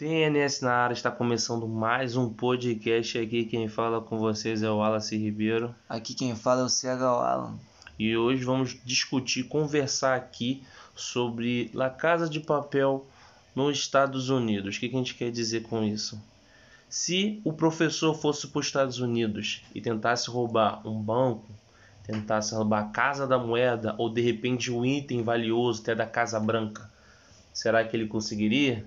TNS na área está começando mais um podcast aqui. Quem fala com vocês é o Wallace Ribeiro. Aqui quem fala é o CH Alan. E hoje vamos discutir, conversar aqui sobre La Casa de Papel nos Estados Unidos. O que a gente quer dizer com isso? Se o professor fosse para os Estados Unidos e tentasse roubar um banco, tentasse roubar a Casa da Moeda ou de repente um item valioso até da Casa Branca, será que ele conseguiria?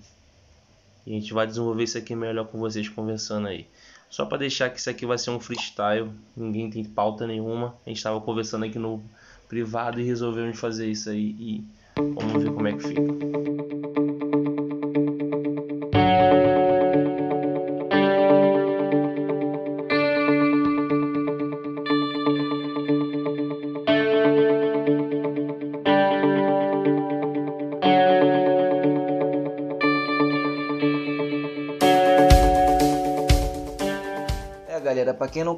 E a gente vai desenvolver isso aqui melhor com vocês conversando aí. Só para deixar que isso aqui vai ser um freestyle, ninguém tem pauta nenhuma. A gente estava conversando aqui no privado e resolvemos fazer isso aí e vamos ver como é que fica.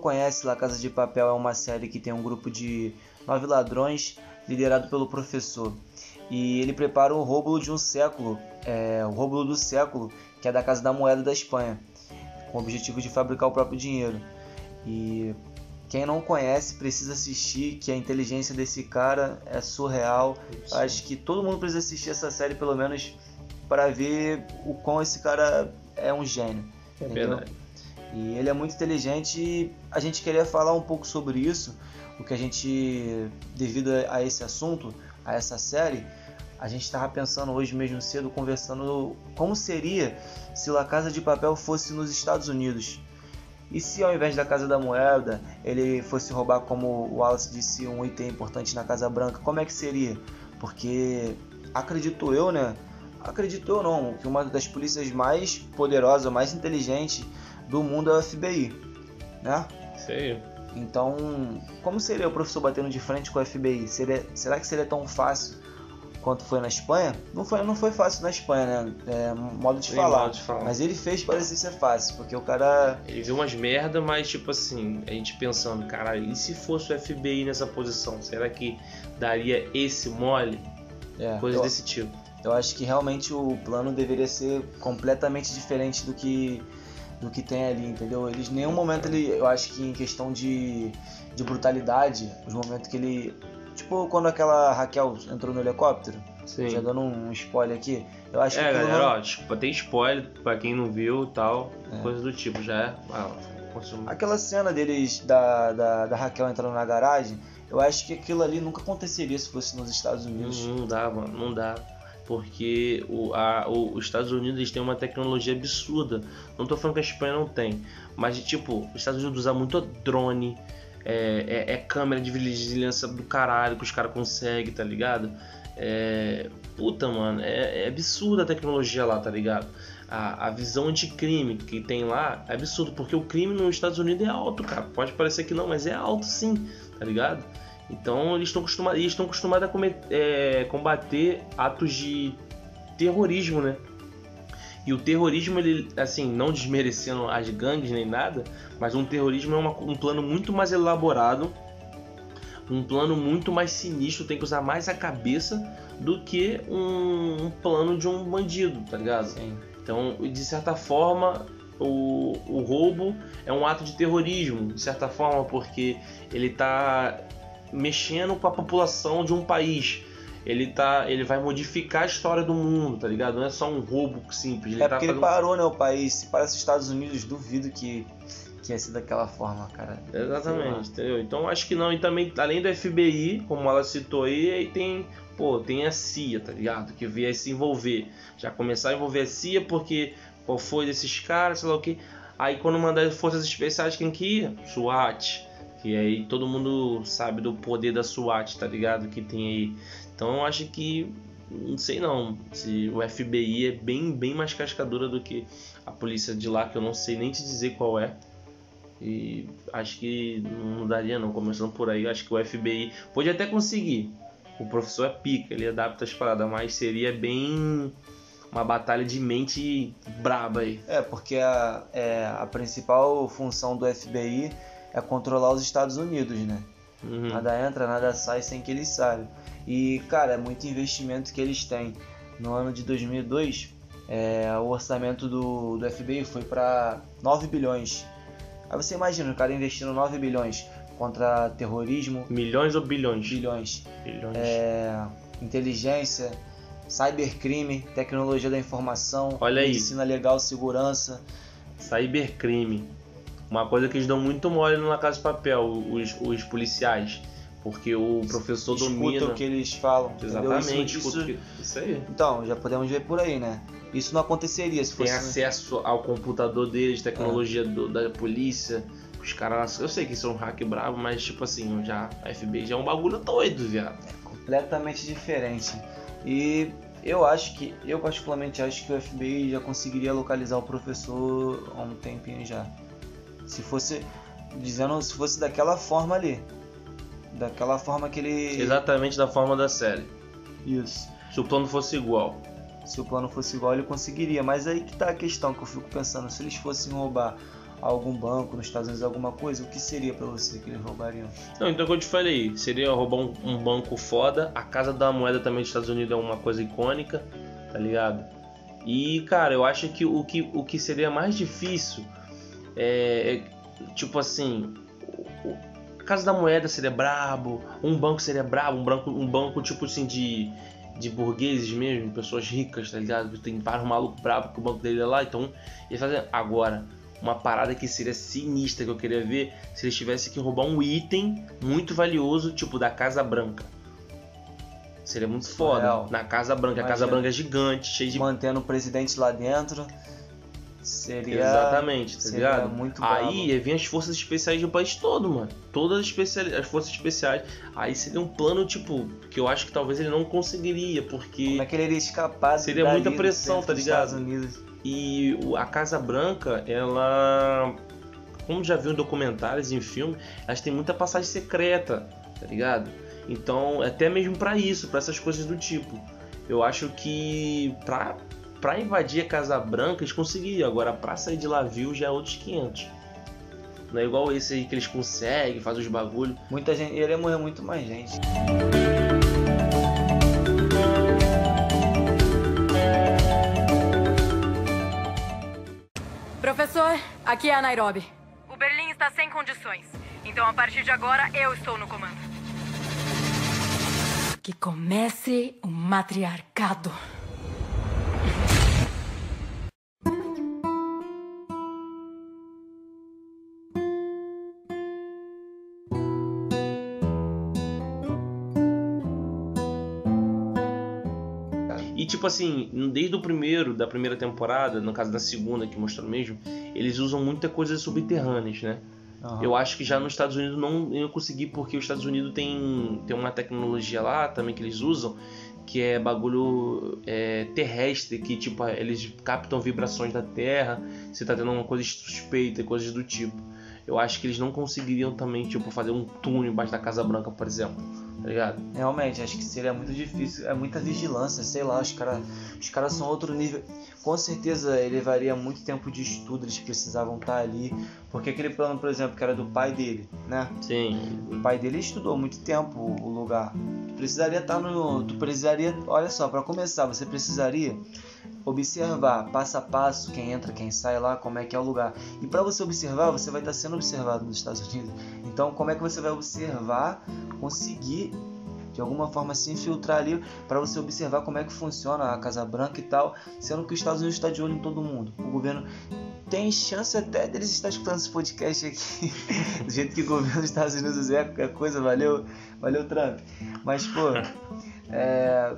Conhece, La Casa de Papel é uma série que tem um grupo de nove ladrões liderado pelo professor. E ele prepara o roubo de um século, é, o roubo do século, que é da Casa da Moeda da Espanha, com o objetivo de fabricar o próprio dinheiro. E quem não conhece precisa assistir, que a inteligência desse cara é surreal. Sim. Acho que todo mundo precisa assistir essa série pelo menos para ver o quão esse cara é um gênio. É. E ele é muito inteligente e a gente queria falar um pouco sobre isso, o que a gente, devido a esse assunto, a essa série, a gente estava pensando hoje mesmo cedo, conversando como seria se La Casa de Papel fosse nos Estados Unidos. E se ao invés da Casa da Moeda ele fosse roubar, como o Wallace disse, um item importante na Casa Branca, como é que seria? Porque acredito eu, né? Acredito eu não, que uma das polícias mais poderosas, mais inteligentes do mundo é o FBI, né? Sei. Então, como seria o professor batendo de frente com o FBI? Seria, será que seria tão fácil quanto foi na Espanha? Não foi, não foi fácil na Espanha, né? É, modo de, falar. modo de falar. Mas ele fez parecer ser fácil, porque o cara. Ele viu umas merda, mas tipo assim, a gente pensando, caralho, e se fosse o FBI nessa posição? Será que daria esse mole? É, Coisas eu, desse tipo. Eu acho que realmente o plano deveria ser completamente diferente do que do que tem ali, entendeu? Eles nenhum momento ele, eu acho que em questão de, de brutalidade, os momentos que ele, tipo quando aquela Raquel entrou no helicóptero, Sim. já dando um spoiler aqui, eu acho é, que galera, não... ó, desculpa, tem spoiler para quem não viu, tal, é. coisa do tipo, já é. Ah, Aquela cena deles da, da, da Raquel entrando na garagem, eu acho que aquilo ali nunca aconteceria se fosse nos Estados Unidos. Não, não dá, mano, não dá porque o, a, o, os Estados Unidos têm uma tecnologia absurda. Não tô falando que a Espanha não tem, mas tipo, os Estados Unidos usam muito drone, é, é, é câmera de vigilância do caralho que os caras conseguem, tá ligado? É, puta, mano, é, é absurda a tecnologia lá, tá ligado? A, a visão anticrime que tem lá é absurdo, porque o crime nos Estados Unidos é alto, cara. Pode parecer que não, mas é alto sim, tá ligado? Então eles estão acostumados, eles estão acostumados a cometer, é, combater atos de terrorismo, né? E o terrorismo, ele, assim, não desmerecendo as gangues nem nada, mas um terrorismo é uma, um plano muito mais elaborado, um plano muito mais sinistro, tem que usar mais a cabeça do que um, um plano de um bandido, tá ligado? Sim. Então, de certa forma, o, o roubo é um ato de terrorismo, de certa forma, porque ele está mexendo com a população de um país. Ele tá, ele vai modificar a história do mundo, tá ligado? Não é só um roubo simples. Ele é tá porque fazendo... ele parou, né, o país. Se parece os Estados Unidos, duvido que que ia ser daquela forma, cara. Exatamente, entendeu? Então acho que não. E também, além do FBI, como ela citou aí, aí tem, pô, tem a CIA, tá ligado? Que veio se envolver. Já começar a envolver a CIA porque qual foi desses caras, sei lá o que. Aí quando mandar forças especiais, quem que ia? SWAT. Que aí todo mundo sabe do poder da SWAT, tá ligado? Que tem aí. Então eu acho que. Não sei não. Se o FBI é bem, bem mais cascadura do que a polícia de lá, que eu não sei nem te dizer qual é. E acho que não daria não, começando por aí. Acho que o FBI pode até conseguir. O professor é pica, ele adapta as paradas, mas seria bem uma batalha de mente braba aí. É, porque a, é, a principal função do FBI é controlar os Estados Unidos, né? Uhum. Nada entra, nada sai sem que eles saibam. E, cara, é muito investimento que eles têm. No ano de 2002, é, o orçamento do, do FBI foi para 9 bilhões. Aí você imagina o cara investindo 9 bilhões contra terrorismo. Milhões ou bilhões? Bilhões. Bilhões. É, inteligência, cybercrime, tecnologia da informação, Olha aí. medicina legal, segurança. Cybercrime. Uma coisa que eles dão muito mole na Casa de Papel, os, os policiais. Porque o professor Escuta domina. o que eles falam. Exatamente, Isso, escuta isso, que- isso aí. então, já podemos ver por aí, né? Isso não aconteceria se Tem fosse. acesso ao computador deles, tecnologia do- da polícia. Os caras. Eu sei que são um hack bravo, mas tipo assim, já, a FBI já é um bagulho doido, viado. completamente diferente. E eu acho que, eu particularmente acho que o FBI já conseguiria localizar o professor há um tempinho já. Se fosse, dizendo, se fosse daquela forma ali. Daquela forma que ele. Exatamente da forma da série. Isso. Se o plano fosse igual. Se o plano fosse igual, ele conseguiria. Mas aí que tá a questão que eu fico pensando: se eles fossem roubar algum banco nos Estados Unidos, alguma coisa, o que seria pra você que eles roubariam? Não, então o que eu te falei, seria roubar um, um banco foda. A Casa da Moeda também dos Estados Unidos é uma coisa icônica, tá ligado? E, cara, eu acho que o que, o que seria mais difícil é, é, tipo assim, a Casa da Moeda seria brabo, um banco seria brabo, um banco, um banco tipo assim de, de burgueses mesmo, pessoas ricas, tá ligado? Tem vários malucos bravos que o banco dele é lá, então eles fazem agora. Uma parada que seria sinistra que eu queria ver se eles tivessem que roubar um item muito valioso, tipo da Casa Branca. Seria muito foda. Surreal. Na Casa Branca. A Imagina. Casa Branca é gigante, cheia de. Mantendo o presidente lá dentro. Seria. Exatamente, tá seria ligado? muito Aí ia vir as forças especiais do país todo, mano. Todas as, especiali- as forças especiais. Aí seria um plano, tipo, que eu acho que talvez ele não conseguiria, porque. Como é que ele iria escapar Seria muita pressão, tá ligado? Estados Unidos. E a Casa Branca, ela. Como já viu em documentários em filme, elas têm muita passagem secreta, tá ligado? Então, até mesmo pra isso, pra essas coisas do tipo. Eu acho que pra, pra invadir a Casa Branca eles conseguiriam, agora pra sair de lá viu já é outros 500. Não é igual esse aí que eles conseguem, fazem os bagulho. Muita gente. Iria morrer muito mais gente. Professor, aqui é a Nairobi. O Berlim está sem condições. Então, a partir de agora, eu estou no comando. Que comece o matriarcado. Tipo assim, desde o primeiro, da primeira temporada, no caso da segunda que mostrou mesmo, eles usam muita coisa subterrâneas, né? Aham. Eu acho que já nos Estados Unidos não iam conseguir, porque os Estados Unidos tem, tem uma tecnologia lá também que eles usam, que é bagulho é, terrestre, que tipo, eles captam vibrações da Terra, se tá tendo alguma coisa suspeita, coisas do tipo. Eu acho que eles não conseguiriam também, tipo, fazer um túnel embaixo da Casa Branca, por exemplo. Tá ligado? Realmente, acho que seria muito difícil. É muita vigilância, sei lá, os caras os cara são outro nível. Com certeza ele levaria muito tempo de estudo, eles precisavam estar ali. Porque aquele plano, por exemplo, que era do pai dele, né? Sim. O pai dele estudou muito tempo o lugar. Tu precisaria estar no. Tu precisaria. Olha só, para começar, você precisaria observar passo a passo quem entra, quem sai lá, como é que é o lugar. E para você observar, você vai estar sendo observado nos Estados Unidos. Então, como é que você vai observar, conseguir de alguma forma se infiltrar ali para você observar como é que funciona a Casa Branca e tal, sendo que os Estados Unidos está de olho em todo mundo. O governo tem chance até deles estar escutando esse podcast aqui, do jeito que o governo dos Estados Unidos é, é coisa, valeu, valeu Trump. Mas, pô, é,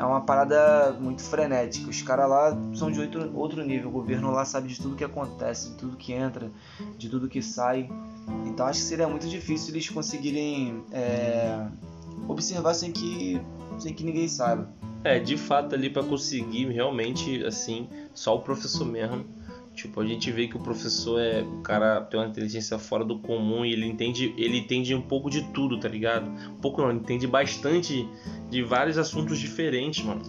é uma parada muito frenética. Os caras lá são de outro, outro nível. O governo lá sabe de tudo que acontece, de tudo que entra, de tudo que sai. Então acho que seria muito difícil eles conseguirem é, observar sem que, sem que ninguém saiba. É, de fato ali pra conseguir realmente, assim, só o professor mesmo. Tipo, a gente vê que o professor é. O cara tem uma inteligência fora do comum e ele entende, ele entende um pouco de tudo, tá ligado? Um pouco não, ele entende bastante de vários assuntos diferentes, mano.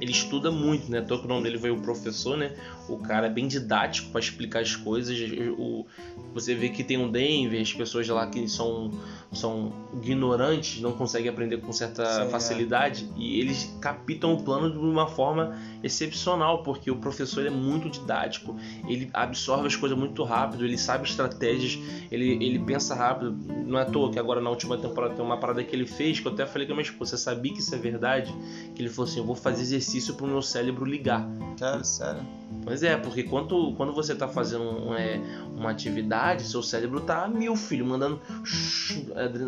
Ele estuda muito, né? Tô que o nome dele veio o professor, né? O cara é bem didático pra explicar as coisas. O, você vê que tem um Denver, as pessoas lá que são, são ignorantes, não conseguem aprender com certa Sim, é. facilidade. E eles captam o plano de uma forma excepcional, porque o professor é muito didático, ele absorve as coisas muito rápido, ele sabe estratégias, ele, ele pensa rápido. Não é à toa que agora na última temporada tem uma parada que ele fez, que eu até falei com a minha esposa, você sabia que isso é verdade? Que ele falou assim, eu vou fazer exercício para o meu cérebro ligar. Cara, sério? Pois é, porque quando, quando você tá fazendo é, uma atividade, seu cérebro tá a mil, filho, mandando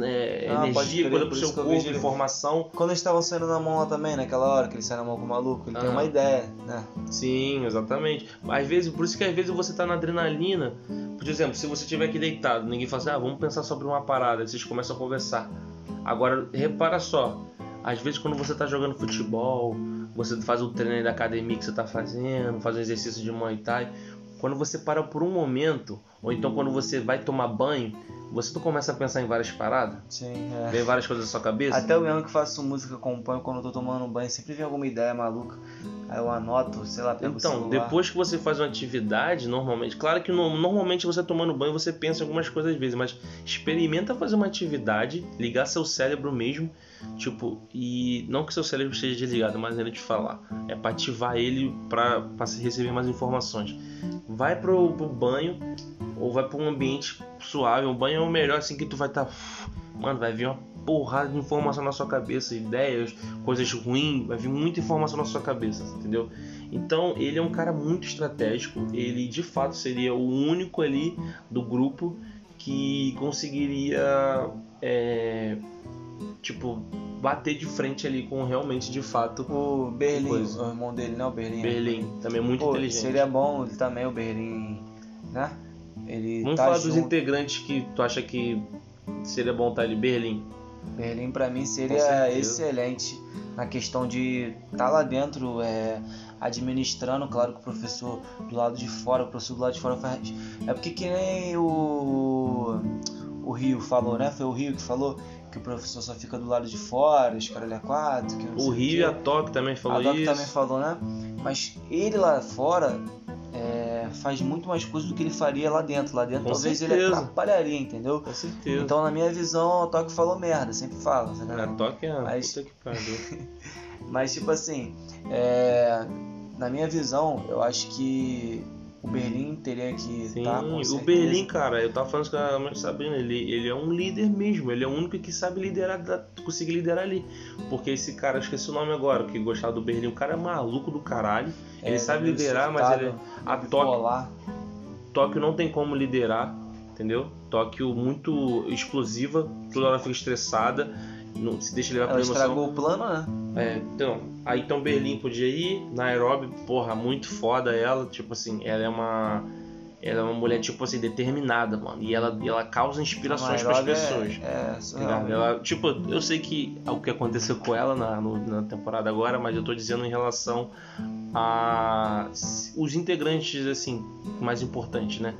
é, Ah, pode energia, coisa pro seu corpo, informação. Quando eles estavam saindo na mão lá também, naquela hora que ele sai na mão com o maluco, ele tem Aham. uma ideia, né? Sim, exatamente. Às vezes, por isso que às vezes você tá na adrenalina. Por exemplo, se você estiver aqui deitado, ninguém fala assim, ah, vamos pensar sobre uma parada, aí vocês começam a conversar. Agora, repara só, às vezes quando você tá jogando futebol, você faz o treino da academia que você tá fazendo, faz um exercício de Muay Thai, quando você para por um momento, ou então quando você vai tomar banho, você não começa a pensar em várias paradas? Sim, é. Vem várias coisas na sua cabeça? Até eu mesmo que faço música acompanho quando eu tô tomando um banho, sempre vem alguma ideia maluca. Aí eu anoto, sei lá, pego o Então, depois que você faz uma atividade, normalmente, claro que no- normalmente você tomando banho você pensa em algumas coisas às vezes, mas experimenta fazer uma atividade, ligar seu cérebro mesmo, tipo, e não que seu cérebro esteja desligado, mas ele te falar, é para ativar ele para receber mais informações. Vai pro, pro banho ou vai para um ambiente suave, um banho é o melhor assim que tu vai estar, mano, vai vir uma porrada de informação na sua cabeça, ideias, coisas ruins, vai vir muita informação na sua cabeça, entendeu? Então ele é um cara muito estratégico. Ele de fato seria o único ali do grupo que conseguiria, é, tipo, bater de frente ali com realmente de fato O Berlim, o irmão dele, não, o Berlim. Berlim. Também é muito Pô, inteligente. Seria bom ele também, o Berlim, né? Vamos tá falar dos junto. integrantes que tu acha que seria bom estar ali. Berlim. Berlim pra mim seria excelente na questão de estar lá dentro, é, administrando, claro que o professor do lado de fora, o professor do lado de fora faz. É porque que nem o, o Rio falou, né? Foi o Rio que falou que o professor só fica do lado de fora, os caras é quatro, O Rio e a Tóquio também falou a isso. também falou, né? Mas ele lá fora faz muito mais coisas do que ele faria lá dentro. Lá dentro Com talvez ele certeza. atrapalharia, entendeu? Com certeza. Então, na minha visão, o Toque falou merda, sempre fala. tá ligado? Tóquio é Mas- puta que pariu. Mas, tipo assim, é, na minha visão, eu acho que o Berlim teria que Sim, o. Berlim, cara, eu tava falando com a mãe Sabrina, ele, ele é um líder mesmo, ele é o único que sabe liderar, conseguir liderar ali. Porque esse cara, eu esqueci o nome agora, que gostava do Berlim, o cara é maluco do caralho. É, ele sabe meio liderar, mas ele, a meio Tóquio. Tóquio não tem como liderar, entendeu? Tóquio muito explosiva, toda hora fica estressada, não se deixa levar Ela pela emoção. estragou o plano, né? É, então, aí então Berlim podia ir, Nairobi, porra, muito foda ela, tipo assim, ela é uma ela é uma mulher tipo assim determinada, mano, e ela ela causa inspirações para as Nairobi pessoas. É, é? Ela, tipo, eu sei que é o que aconteceu com ela na, no- na temporada agora, mas eu tô dizendo em relação a os integrantes assim mais importantes, né?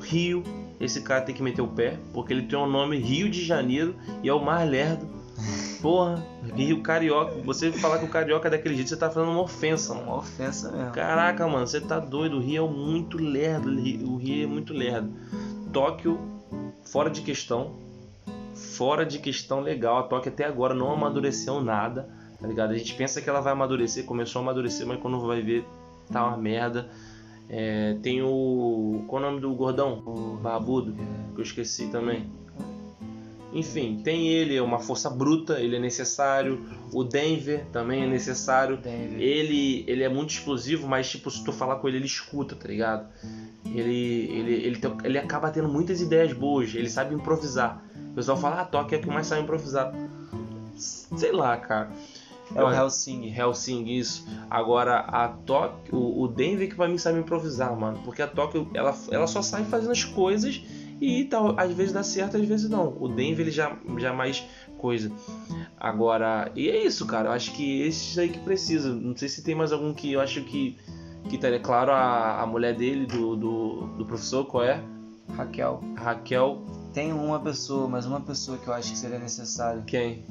Rio, esse cara tem que meter o pé, porque ele tem o nome Rio de Janeiro e é o mais lerdo. Porra, Rio Carioca. Você falar que o Carioca é daquele jeito, você tá fazendo uma ofensa, mano. uma ofensa mesmo. Caraca, mano, você tá doido. O Rio é muito lerdo. O Rio é muito lerdo. Tóquio, fora de questão. Fora de questão legal. A Tóquio até agora não amadureceu nada. Tá ligado? A gente pensa que ela vai amadurecer. Começou a amadurecer, mas quando vai ver, tá uma merda. É, tem o. Qual é o nome do gordão? O barbudo. Que eu esqueci também. Enfim, tem ele, é uma força bruta, ele é necessário. O Denver também é necessário. Denver. Ele, ele é muito explosivo, mas tipo, se tu falar com ele, ele escuta, tá ligado? Ele, ele, ele, tem- ele acaba tendo muitas ideias boas, ele sabe improvisar. O pessoal fala, ah, Toque é que mais sabe improvisar. Sei lá, cara. É o Helsing. Helsing, isso. Agora, a Tóquio, o, o Denver que pra mim sabe improvisar, mano. Porque a Tóquio, ela, ela só sai fazendo as coisas e tal, às vezes dá certo, às vezes não. O Denver, ele já, já mais coisa. Agora, e é isso, cara. Eu acho que esses aí que precisa. Não sei se tem mais algum que eu acho que que estaria claro a, a mulher dele, do, do, do professor, qual é? Raquel. Raquel, Tem uma pessoa, mas uma pessoa que eu acho que seria necessário, quem?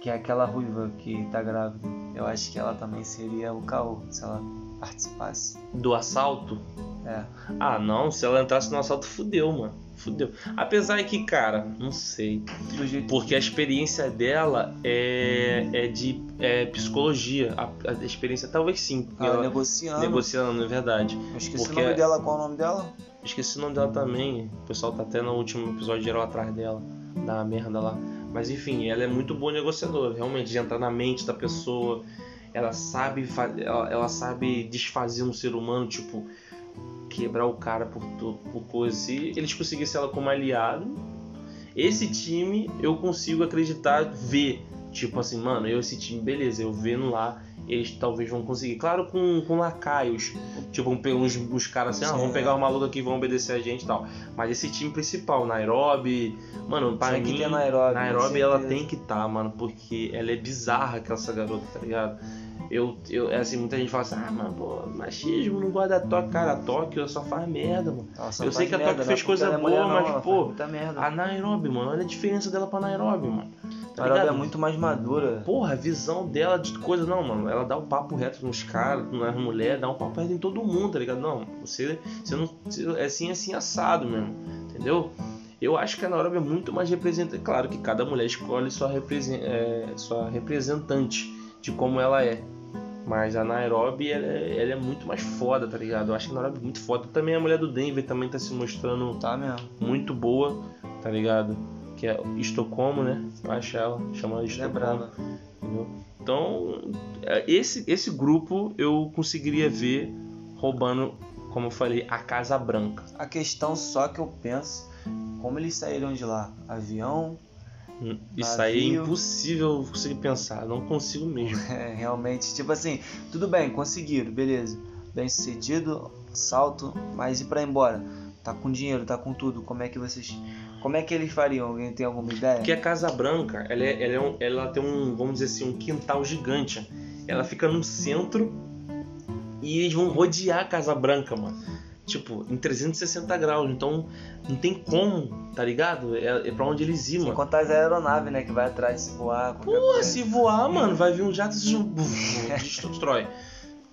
que é aquela ruiva que tá grávida. Eu acho que ela também seria o caô, se ela participasse. Do assalto? É. Ah, não, se ela entrasse no assalto, fudeu, mano. fudeu. Apesar que, cara, não sei. Porque a experiência dela é, é de é, psicologia. A, a experiência, talvez sim. Ah, ela- negociando. negociando, é verdade. Eu esqueci porque- o nome dela, qual é o nome dela? Esqueci o nome dela também. O pessoal tá até no último episódio geral atrás dela. Da merda lá. Mas enfim, ela é muito boa negociadora, realmente, de entrar na mente da pessoa. Ela sabe, ela, ela sabe desfazer um ser humano, tipo, quebrar o cara por, por coisa. Se eles conseguissem ela como aliado, esse time eu consigo acreditar, ver. Tipo assim, mano, eu esse time, beleza, eu vendo lá, eles talvez vão conseguir. Claro, com, com lacaios. Tipo, uns, uns caras assim, ah, vamos é. pegar o maluco aqui, vão obedecer a gente e tal. Mas esse time principal, Nairobi, mano, Tinha que mim, ter Nairobi, Nairobi ela tem que estar, mano, porque ela é bizarra aquela essa garota, tá ligado? Eu, eu, é assim, muita gente fala assim, ah, mano, pô, machismo não gosta da Tóquio, cara, a Tóquio só faz merda, mano. Só Eu sei que a Tóquio não é fez coisa é boa, não, mas, ela pô. A Nairobi, mano, olha a diferença dela pra Nairobi, mano. Tá Nairobi é ligado? muito mais madura. Porra, a visão dela de coisa, não, mano. Ela dá um papo reto nos caras, nas mulheres, dá um papo reto em todo mundo, tá ligado? Não, você, você não. é assim, assim, assado mesmo, entendeu? Eu acho que a Nairobi é muito mais representante. Claro que cada mulher escolhe sua, represen- é, sua representante de como ela é. Mas a Nairobi, ela é, ela é muito mais foda, tá ligado? Eu acho que a Nairobi é muito foda. Também a mulher do Denver também tá se mostrando Tá mesmo. muito boa, tá ligado? Que é Estocolmo, né? Eu acho ela, chama ela de é Estocolmo. brava. entendeu? Então, é, esse, esse grupo eu conseguiria ver roubando, como eu falei, a Casa Branca. A questão só que eu penso, como eles saíram de lá? Avião? Isso aí é impossível conseguir pensar, não consigo mesmo. É, realmente, tipo assim, tudo bem, conseguiram, beleza. Bem sucedido, salto, mas e pra ir embora? Tá com dinheiro, tá com tudo. Como é que vocês. Como é que eles fariam? Alguém tem alguma ideia? Porque a Casa Branca, ela, é, ela, é um- ela tem um, vamos dizer assim, um quintal gigante. Ela fica no centro e eles vão rodear a Casa Branca, mano. Tipo, em 360 graus. Então, não tem como, tá ligado? É, é pra onde eles iam, Sem mano. contar as aeronaves, né? Que vai atrás se voar. coisa. se voar, mano, vai vir um jato e destrói.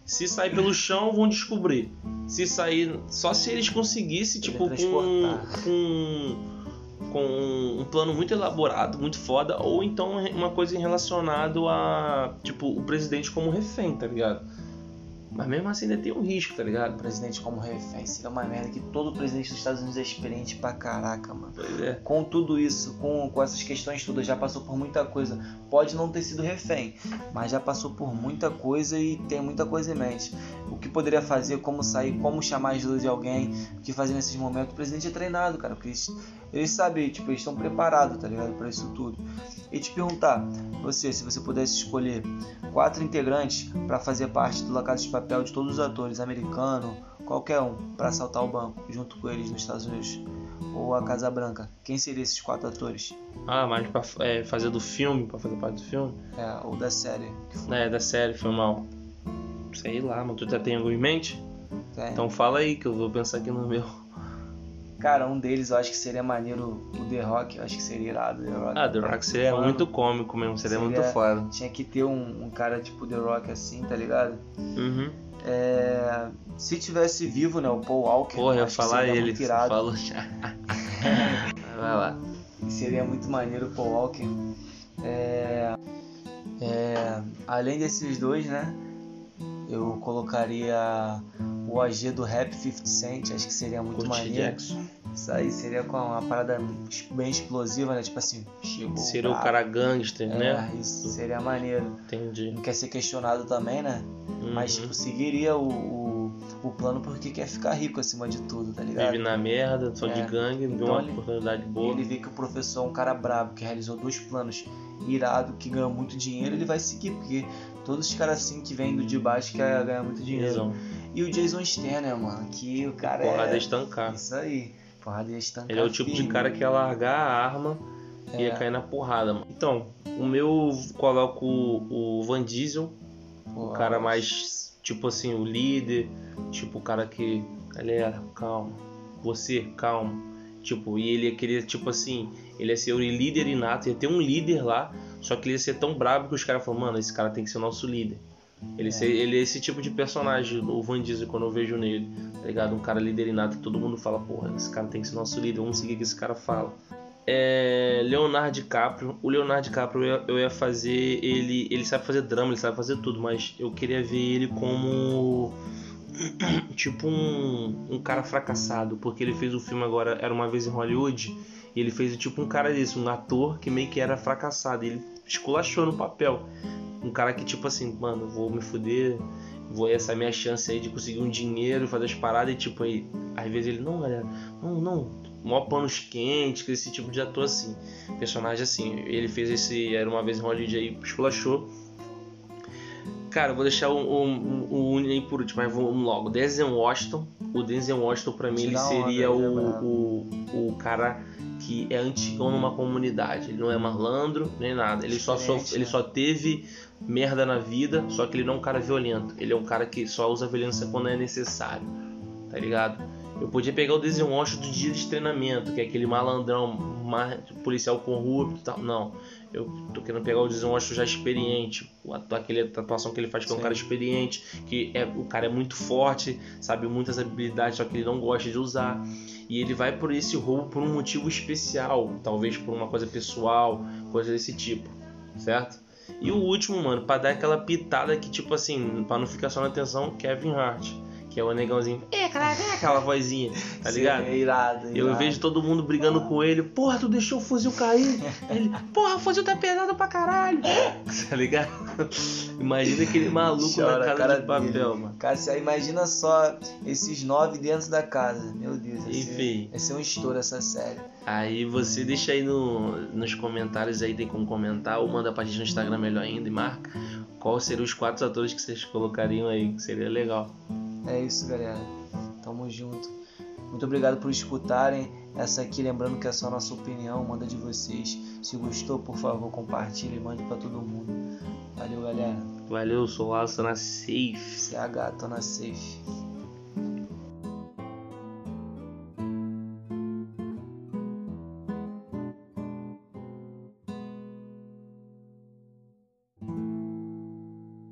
Se sair pelo chão, vão descobrir. Se sair. Só se eles conseguissem, tipo, com, com. Com um plano muito elaborado, muito foda, ou então uma coisa relacionada a. Tipo, o presidente como refém, tá ligado? Mas mesmo assim ainda tem um risco, tá ligado? Presidente como refém. Seria uma merda que todo presidente dos Estados Unidos é experiente pra caraca, mano. Pois é. Com tudo isso, com, com essas questões todas, já passou por muita coisa. Pode não ter sido refém, mas já passou por muita coisa e tem muita coisa em mente. O que poderia fazer, como sair, como chamar a ajuda de alguém, o que fazer nesses momentos. O presidente é treinado, cara, porque eles, sabem, tipo, eles estão preparados, tá ligado, pra isso tudo. E te perguntar, você, se você pudesse escolher quatro integrantes pra fazer parte do La Casa de Papel de todos os atores, americano, qualquer um, pra assaltar o banco junto com eles nos Estados Unidos ou a Casa Branca, quem seriam esses quatro atores? Ah, mas pra é, fazer do filme, pra fazer parte do filme? É, ou da série? É, da série, foi mal. Sei lá, mas tu já tem algo em mente? Então fala aí que eu vou pensar aqui no meu. Cara, um deles eu acho que seria maneiro o The Rock, eu acho que seria irado o The Rock. Ah, The Rock seria Mano, muito cômico mesmo, seria, seria- muito foda. Tinha que ter um, um cara tipo The Rock assim, tá ligado? Uhum. É, se tivesse vivo, né, o Paul Walker. Porra, eu ia falar seria ele. falou já. Vai lá. Seria muito maneiro o Paul Walker. É, é, além desses dois, né? Eu colocaria o AG do Rap 50 Cent, acho que seria muito maneiro. Jackson. Isso aí seria com uma parada bem explosiva, né? Tipo assim, chegou. Seria o cara gangster, É, né? isso seria maneiro. Entendi. Não quer ser questionado também, né? Mas Uhum. tipo, seguiria o, o, o plano porque quer ficar rico acima de tudo, tá ligado? Vive na merda, só de É. gangue, viu Então uma ele- oportunidade boa. Ele vê que o professor é um cara brabo, que realizou dois planos irado, que ganhou muito dinheiro, ele vai seguir, porque todos os caras assim que vêm do de baixo querem ganhar muito dinheiro. E o Jason Stanner, mano, que o cara Porrada é. estancar. Isso aí. Porrada ia estancar. Ele é o tipo de firme. cara que ia largar a arma e ia É. cair na porrada, mano. Então, o meu coloco o Van Diesel, Pô, o cara mais, tipo assim, o líder, tipo o cara que, galera, calma, você, calma. Tipo, e ele ia querer, tipo assim, ele ia ser o líder inato, ia ter um líder lá, só que ele ia ser tão brabo que os caras falaram, mano, esse cara tem que ser o nosso líder. Ele, é. ele é esse tipo de personagem, o Van Diesel, quando eu vejo nele, tá ligado? Um cara líder inato, todo mundo fala, porra, esse cara tem que ser nosso líder, vamos seguir o que esse cara fala. É, Leonardo DiCaprio. O Leonardo DiCaprio eu ia, eu ia fazer ele. Ele sabe fazer drama, ele sabe fazer tudo, mas eu queria ver ele como. Tipo um, um cara fracassado, porque ele fez o filme agora, Era Uma Vez em Hollywood, e ele fez tipo um cara desse, um ator que meio que era fracassado, ele esculachou no papel. Um cara que tipo assim, mano, vou me fuder, vou essa é minha chance aí de conseguir um dinheiro, fazer as paradas, e tipo aí, às vezes ele, não galera, não, não, mó panos quentes, esse tipo de ator assim, personagem assim. Ele fez esse Era Uma Vez em Hollywood aí, esculachou. Cara, eu vou deixar o, o aí por último, mas vamos logo. Denzel Washington. O Denzel Washington, pra mim, ele seria o, né, o, o cara que é antigão numa comunidade. Ele não é malandro nem nada. Ele só, só, ele só teve merda na vida, só que ele não é um cara violento. Ele é um cara que só usa violência quando é necessário. Tá ligado? Eu podia pegar o Denzel Washington do dia de treinamento, que é aquele malandrão, policial corrupto e tal. Não. Eu tô querendo pegar o Denzel Washington já experiente, aquele atuação que ele faz que é um cara experiente, que é o cara é muito forte, sabe muitas habilidades, só que ele não gosta de usar. E ele vai por esse roubo por um motivo especial, talvez por uma coisa pessoal, coisa desse tipo, certo? E o último, mano, para dar aquela pitada que tipo assim, para não ficar só na atenção, Kevin Hart que é o negãozinho. É, caraca, é aquela vozinha, tá ligado? Sim, é irado, irado. Eu vejo todo mundo brigando com ele. Porra, tu deixou o fuzil cair. ele, porra, o fuzil tá pesado pra caralho. tá ligado? Imagina aquele maluco Chora, na casa cara de papel, dele. mano. Cara, imagina só esses nove dentro da casa. Meu Deus. Enfim. Vai ser um estouro essa série. Aí você deixa aí no, nos comentários aí, tem como comentar, ou manda pra gente no Instagram melhor ainda e marca qual seriam os quatro atores que vocês colocariam aí, que seria legal. É isso, galera. Tamo junto. Muito obrigado por escutarem essa aqui. Lembrando que é só a nossa opinião, manda de vocês. Se gostou, por favor, compartilhe e mande para todo mundo. Valeu, galera. Valeu, sou Laço na Safe. CH, tô na Safe.